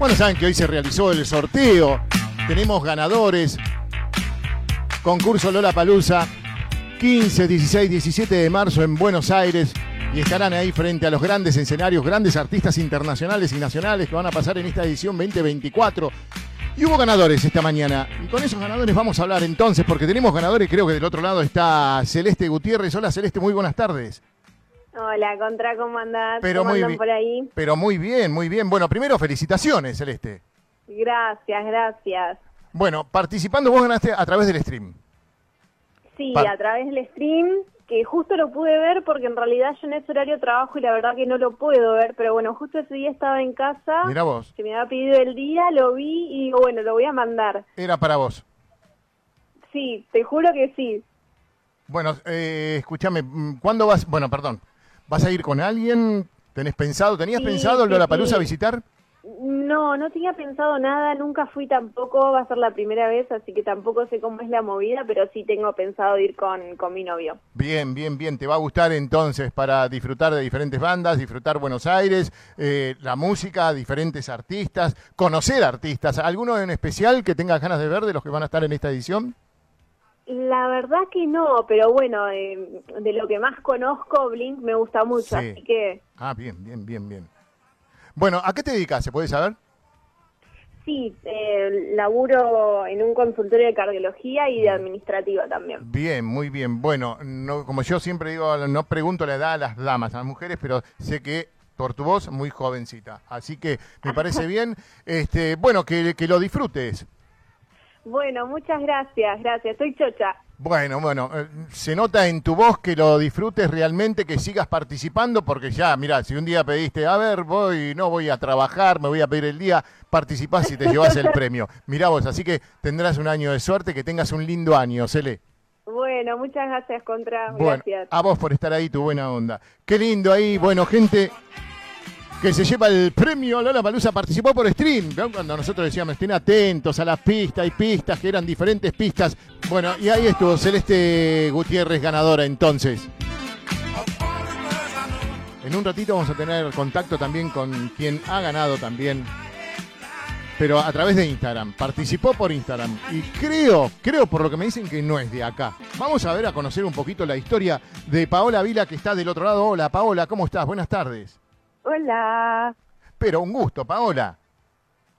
Bueno, saben que hoy se realizó el sorteo. Tenemos ganadores. Concurso Lola Palusa, 15, 16, 17 de marzo en Buenos Aires. Y estarán ahí frente a los grandes escenarios, grandes artistas internacionales y nacionales que van a pasar en esta edición 2024. Y hubo ganadores esta mañana. Y con esos ganadores vamos a hablar entonces, porque tenemos ganadores. Creo que del otro lado está Celeste Gutiérrez. Hola Celeste, muy buenas tardes. Hola, Contra, ¿cómo andás? Pero ¿Cómo muy andan bien. por ahí? Pero muy bien, muy bien. Bueno, primero felicitaciones, Celeste. Gracias, gracias. Bueno, participando vos ganaste a través del stream. Sí, a través del stream, que justo lo pude ver porque en realidad yo en ese horario trabajo y la verdad que no lo puedo ver, pero bueno, justo ese día estaba en casa, Mira vos, se me había pedido el día, lo vi y digo, bueno, lo voy a mandar. era para vos. Sí, te juro que sí. Bueno, eh, escúchame, mm, ¿cuándo vas? Bueno, perdón. ¿Vas a ir con alguien? ¿Tenés pensado? ¿Tenías Sí, pensado sí, Lola Palusa sí. visitar? No, no tenía pensado nada, nunca fui tampoco, va a ser la primera vez, así que tampoco sé cómo es la movida, pero sí tengo pensado ir con, con mi novio. Bien, bien, bien. ¿Te va a gustar entonces para disfrutar de diferentes bandas, disfrutar Buenos Aires, eh, la música, diferentes artistas, conocer artistas? ¿Alguno en especial que tengas ganas de ver de los que van a estar en esta edición? La verdad que no, pero bueno, eh, de lo que más conozco, Blink me gusta mucho, Sí. así que Ah, bien, bien, bien, bien. Bueno, ¿a qué te dedicas? ¿Se puede saber? sí, eh, laburo en un consultorio de cardiología y de administrativa también. Bien, muy bien. Bueno, no, como yo siempre digo, no pregunto la edad a las damas, a las mujeres, pero sé que por tu voz muy jovencita. Así que me parece bien. Este, bueno, que, que lo disfrutes. Bueno, muchas gracias, gracias, estoy chocha. Bueno, bueno, eh, se nota en tu voz que lo disfrutes realmente, que sigas participando, porque ya, mira, si un día pediste, a ver, voy, no voy a trabajar, me voy a pedir el día, participás y te llevas el premio. Mirá vos, así que tendrás un año de suerte, que tengas un lindo año, Cele. Bueno, muchas gracias, Contra, Bueno, gracias. a vos por estar ahí, tu buena onda. Qué lindo ahí, bueno, gente que se lleva el premio Lola Palusa participó por stream. Cuando nosotros decíamos, estén atentos a las pistas, hay pistas que eran diferentes pistas. Bueno, y ahí estuvo Celeste Gutiérrez ganadora entonces. En un ratito vamos a tener contacto también con quien ha ganado también, pero a través de Instagram. Participó por Instagram y creo, creo por lo que me dicen que no es de acá. Vamos a ver a conocer un poquito la historia de Paola Vila que está del otro lado. Hola Paola, ¿cómo estás? Buenas tardes. Hola. Pero un gusto, Paola.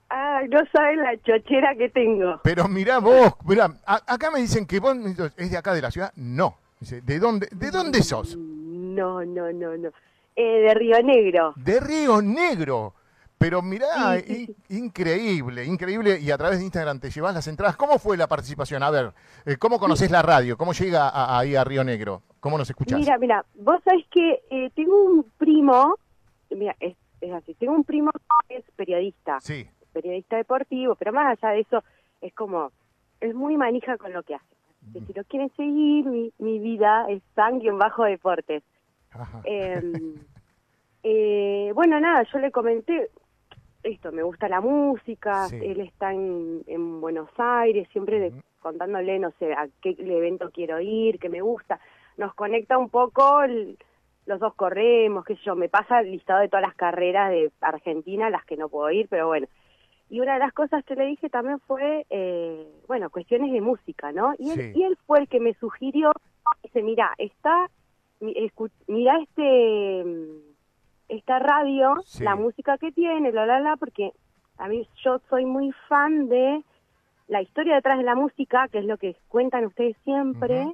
Ay, no sabes la chochera que tengo. Pero mirá vos, mirá, a- acá me dicen que vos es de acá de la ciudad. No. Dice, ¿de dónde, de dónde sos? No, no, no, no. Eh, de Río Negro. De Río Negro. Pero mirá, Sí, sí, i- increíble, increíble. Y a través de Instagram te llevas las entradas. ¿Cómo fue la participación? A ver, eh, ¿cómo conoces la radio? ¿Cómo llega a- ahí a Río Negro? ¿Cómo nos escuchás? Mira, mira, vos sabés que eh, tengo un primo, mira, es, es así, tengo un primo que es periodista, Sí, periodista deportivo, pero más allá de eso, es como, es muy manija con lo que hace. Que si lo quieren seguir, mi, mi vida es sangre en bajo deportes. Ajá. Eh, eh, bueno, nada, yo le comenté esto, me gusta la música, Sí. él está en, en Buenos Aires, siempre de- contándole, no sé, a qué evento quiero ir, que me gusta. Nos conecta un poco, el- los dos corremos, qué sé yo, me pasa el listado de todas las carreras de Argentina, las que no puedo ir, pero bueno. Y una de las cosas que le dije también fue, eh, bueno, cuestiones de música, ¿no? Y él, Sí. y él fue el que me sugirió, dice, mira, está, mira este, esta radio, Sí. la música que tiene, la, la, la, porque a mí yo soy muy fan de la historia detrás de la música, que es lo que cuentan ustedes siempre.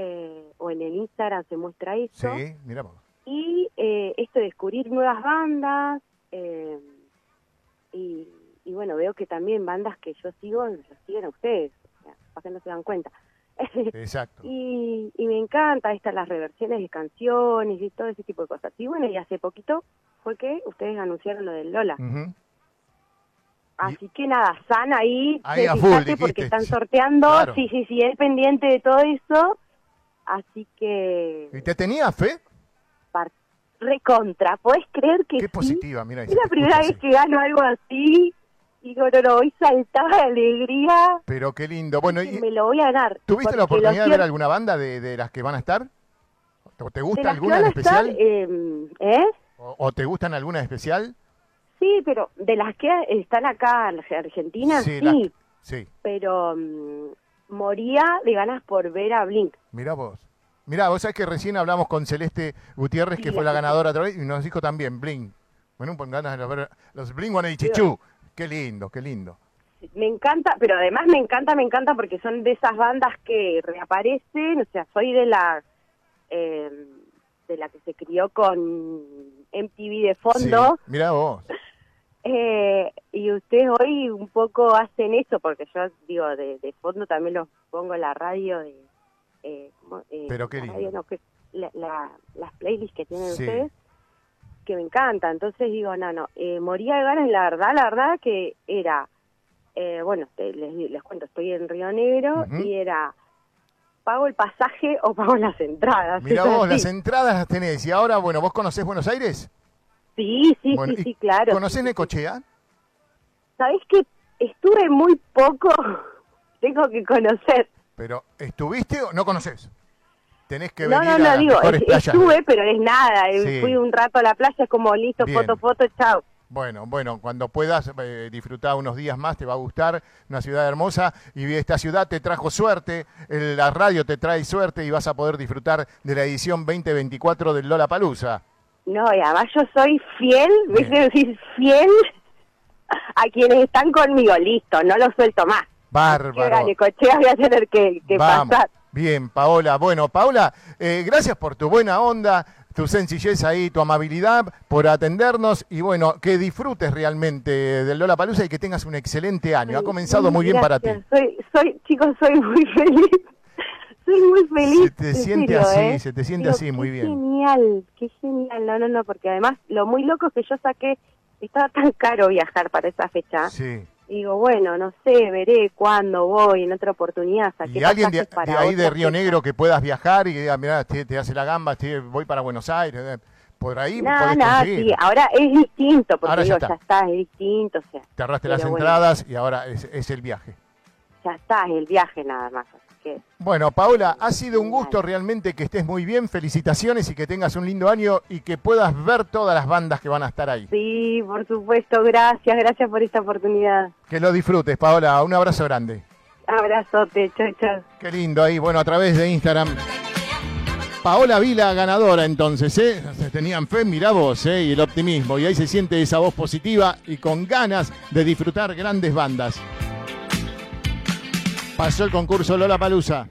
Eh, o en el Instagram se muestra eso, sí, mira vos. y eh, esto de descubrir nuevas bandas, eh, y, y bueno, veo que también bandas que yo sigo, los siguen a ustedes, o sea, para que no se dan cuenta. Exacto. y, y me encanta estas las reversiones de canciones y todo ese tipo de cosas. Y bueno, y hace poquito fue que ustedes anunciaron lo del Lola. Así que nada, San ahí, Ahí a full, porque están sorteando, Claro. sí, sí, sí, él pendiente de todo eso, así que ¿Y te tenía fe? recontra, ¿podés creer que Qué sí? positiva, mira. Es la primera vez que gano algo así, digo, no, no, hoy saltaba de alegría, Pero qué lindo. Bueno, ¿y me lo voy a ganar. ¿tuviste la oportunidad de ver alguna banda de, de las que van a estar? ¿Te- ¿Te de gusta alguna en estar, especial? eh, ¿eh? ¿O, o te gustan alguna en especial? Sí, pero de las que están acá en Argentina, sí, Sí, pero mm, moría de ganas por ver a Blink. mirá vos. Mirá, vos sabés que recién hablamos con Celeste Gutiérrez, que fue la ganadora otra vez, y nos dijo también Blink. Bueno, con ganas de ver los Blink One Chichu. Qué lindo, qué lindo. Me encanta, pero además me encanta, me encanta porque son de esas bandas que reaparecen, o sea, soy de la eh, de la que se crió con MTV de fondo, Sí, mirá vos. eh, y ustedes hoy un poco hacen eso, porque yo digo, de, de fondo también los pongo en la radio de... eh. Eh, Pero qué la radio, no, que- la- la- las playlists que tienen Sí. ustedes, que me encanta, entonces digo, no, no, eh, moría de ganas, la verdad, la verdad que era, eh, bueno, te- les, les cuento, estoy en Río Negro y era, pago el pasaje o pago las entradas. Mirá es vos, así. las entradas las tenés. Y ahora, bueno, ¿vos conocés Buenos Aires? Sí, sí, Bueno, sí, ¿y sí, claro. ¿Conocés. Necochea? ¿Sabés que estuve muy poco? Tengo que conocer. Pero, ¿estuviste o no conocés? Tenés que No, venir no, a no, las digo, mejores es- playas. estuve, pero es nada. eh, Sí. Fui un rato a la playa, es como listo, Bien. foto, foto, chao. Bueno, bueno, cuando puedas eh, disfrutar unos días más, te va a gustar, una ciudad hermosa y esta ciudad te trajo suerte, el- la radio te trae suerte y vas a poder disfrutar de la edición 2024 del Lola Palusa. No, y además yo soy fiel. ¿viste? Decir fiel a quienes están conmigo, listo, no lo suelto más. Bárbaro. gane cochea voy a tener que, que Vamos. pasar. Bien, Paola. Bueno, Paola, eh, gracias por tu buena onda, tu sencillez ahí, tu amabilidad, por atendernos y bueno, que disfrutes realmente del Lola Palusa y que tengas un excelente año. Ha comenzado muy bien para ti. Soy, soy, chicos, soy muy feliz. Soy muy feliz. Se te en siente serio, así, ¿eh? se te siente Digo, así, muy qué bien. genial, qué genial. No, no, no, porque además lo muy loco es que yo saqué, estaba tan caro viajar para esa fecha. Sí. Digo, bueno, no sé, veré cuándo voy, en otra oportunidad. Y alguien de, pasajes para de ahí de Río fecha. Negro que puedas viajar y diga, mirá, te, te hace la gamba, te- voy para Buenos Aires, eh, por ahí No, no, sí, ahora es distinto, porque Ahora ya digo, está. ya está, es distinto, o sea, Te ahorraste pero las bueno. entradas y ahora es, es el viaje. ya está, es el viaje nada más. Que, Bueno, Paola, ha sido un gusto realmente que estés muy bien. Felicitaciones y que tengas un lindo año y que puedas ver todas las bandas que van a estar ahí. sí, por supuesto, gracias, gracias por esta oportunidad. Que lo disfrutes, Paola. Un abrazo grande. Abrazote, chao, chao. Qué lindo ahí. Bueno, a través de Instagram. Paola Vila ganadora entonces, ¿eh? Se Tenían fe, mirá vos, ¿eh? Y el optimismo. Y ahí se siente esa voz positiva y con ganas de disfrutar grandes bandas. Pasó el concurso Lola Palusa.